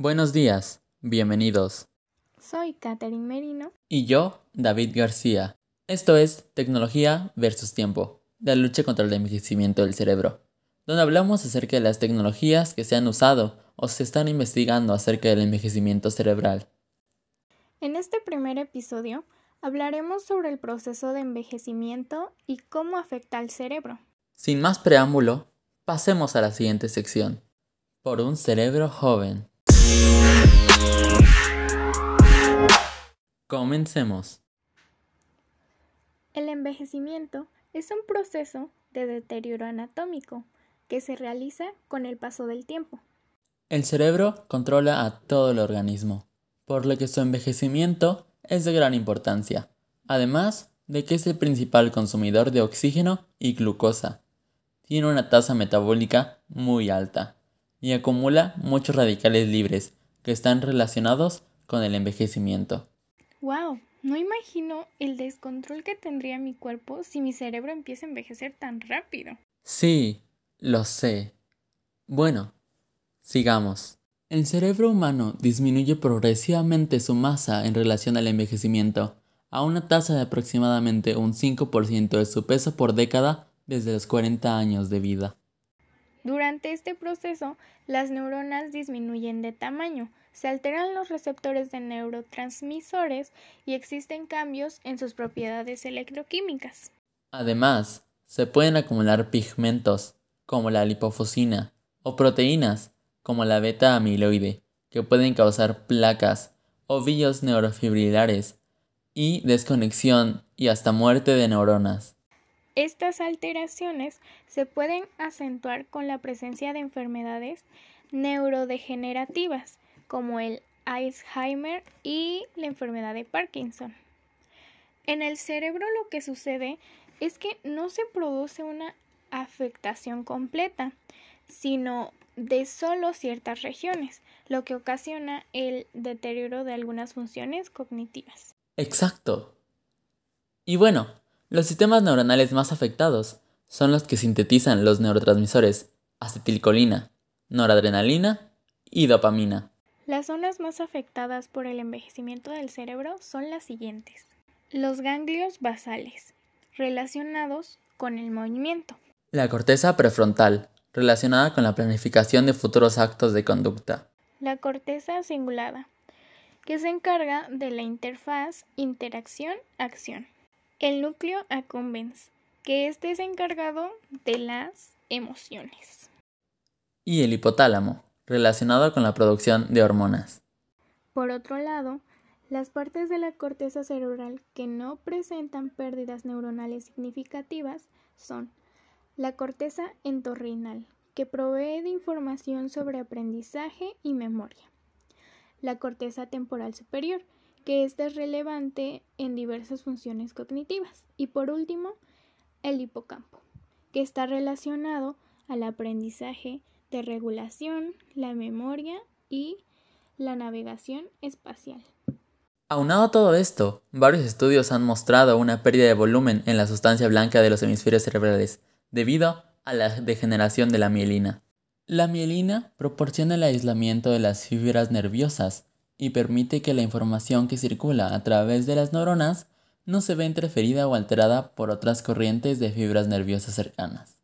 Buenos días, bienvenidos. Soy Catherine Merino. Y yo, David García. Esto es Tecnología versus Tiempo, la lucha contra el envejecimiento del cerebro, donde hablamos acerca de las tecnologías que se han usado o se están investigando acerca del envejecimiento cerebral. En este primer episodio hablaremos sobre el proceso de envejecimiento y cómo afecta al cerebro. Sin más preámbulo, pasemos a la siguiente sección. Por un cerebro joven. Comencemos. El envejecimiento es un proceso de deterioro anatómico que se realiza con el paso del tiempo. El cerebro controla a todo el organismo, por lo que su envejecimiento es de gran importancia, además de que es el principal consumidor de oxígeno y glucosa. Tiene una tasa metabólica muy alta y acumula muchos radicales libres que están relacionados con el envejecimiento. ¡Wow! No imagino el descontrol que tendría mi cuerpo si mi cerebro empieza a envejecer tan rápido. Sí, lo sé. Bueno, sigamos. El cerebro humano disminuye progresivamente su masa en relación al envejecimiento, a una tasa de aproximadamente un 5% de su peso por década desde los 40 años de vida. Durante este proceso, las neuronas disminuyen de tamaño, se alteran los receptores de neurotransmisores y existen cambios en sus propiedades electroquímicas. Además, se pueden acumular pigmentos, como la lipofusina, o proteínas, como la beta amiloide, que pueden causar placas, ovillos neurofibrilares y desconexión y hasta muerte de neuronas. Estas alteraciones se pueden acentuar con la presencia de enfermedades neurodegenerativas como el Alzheimer y la enfermedad de Parkinson. En el cerebro lo que sucede es que no se produce una afectación completa, sino de solo ciertas regiones, lo que ocasiona el deterioro de algunas funciones cognitivas. Exacto. Y bueno, los sistemas neuronales más afectados son los que sintetizan los neurotransmisores acetilcolina, noradrenalina y dopamina. Las zonas más afectadas por el envejecimiento del cerebro son las siguientes. Los ganglios basales, relacionados con el movimiento. La corteza prefrontal, relacionada con la planificación de futuros actos de conducta. La corteza cingulada, que se encarga de la interfaz interacción-acción. El núcleo accumbens, que este es encargado de las emociones. Y el hipotálamo, relacionado con la producción de hormonas. Por otro lado, las partes de la corteza cerebral que no presentan pérdidas neuronales significativas son la corteza entorrinal, que provee de información sobre aprendizaje y memoria. La corteza temporal superior, que esta es relevante en diversas funciones cognitivas. Y por último, el hipocampo, que está relacionado al aprendizaje de regulación, la memoria y la navegación espacial. Aunado a todo esto, varios estudios han mostrado una pérdida de volumen en la sustancia blanca de los hemisferios cerebrales, debido a la degeneración de la mielina. La mielina proporciona el aislamiento de las fibras nerviosas y permite que la información que circula a través de las neuronas no se vea interferida o alterada por otras corrientes de fibras nerviosas cercanas.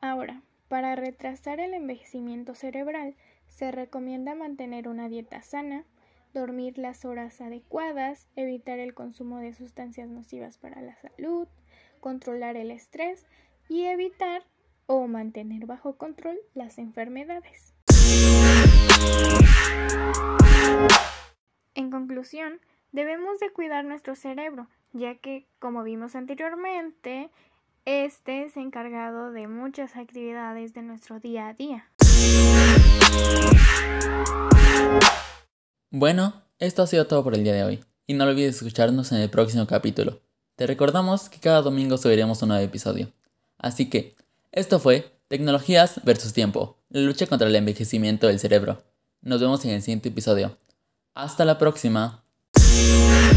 Ahora, para retrasar el envejecimiento cerebral, se recomienda mantener una dieta sana, dormir las horas adecuadas, evitar el consumo de sustancias nocivas para la salud, controlar el estrés y evitar o mantener bajo control las enfermedades. Debemos de cuidar nuestro cerebro, ya que, como vimos anteriormente, este es encargado de muchas actividades de nuestro día a día. Bueno, esto ha sido todo por el día de hoy, y no olvides escucharnos en el próximo capítulo. Te recordamos que cada domingo subiremos un nuevo episodio. Así que, esto fue Tecnologías versus Tiempo, la lucha contra el envejecimiento del cerebro. Nos vemos en el siguiente episodio. Hasta la próxima. Deus.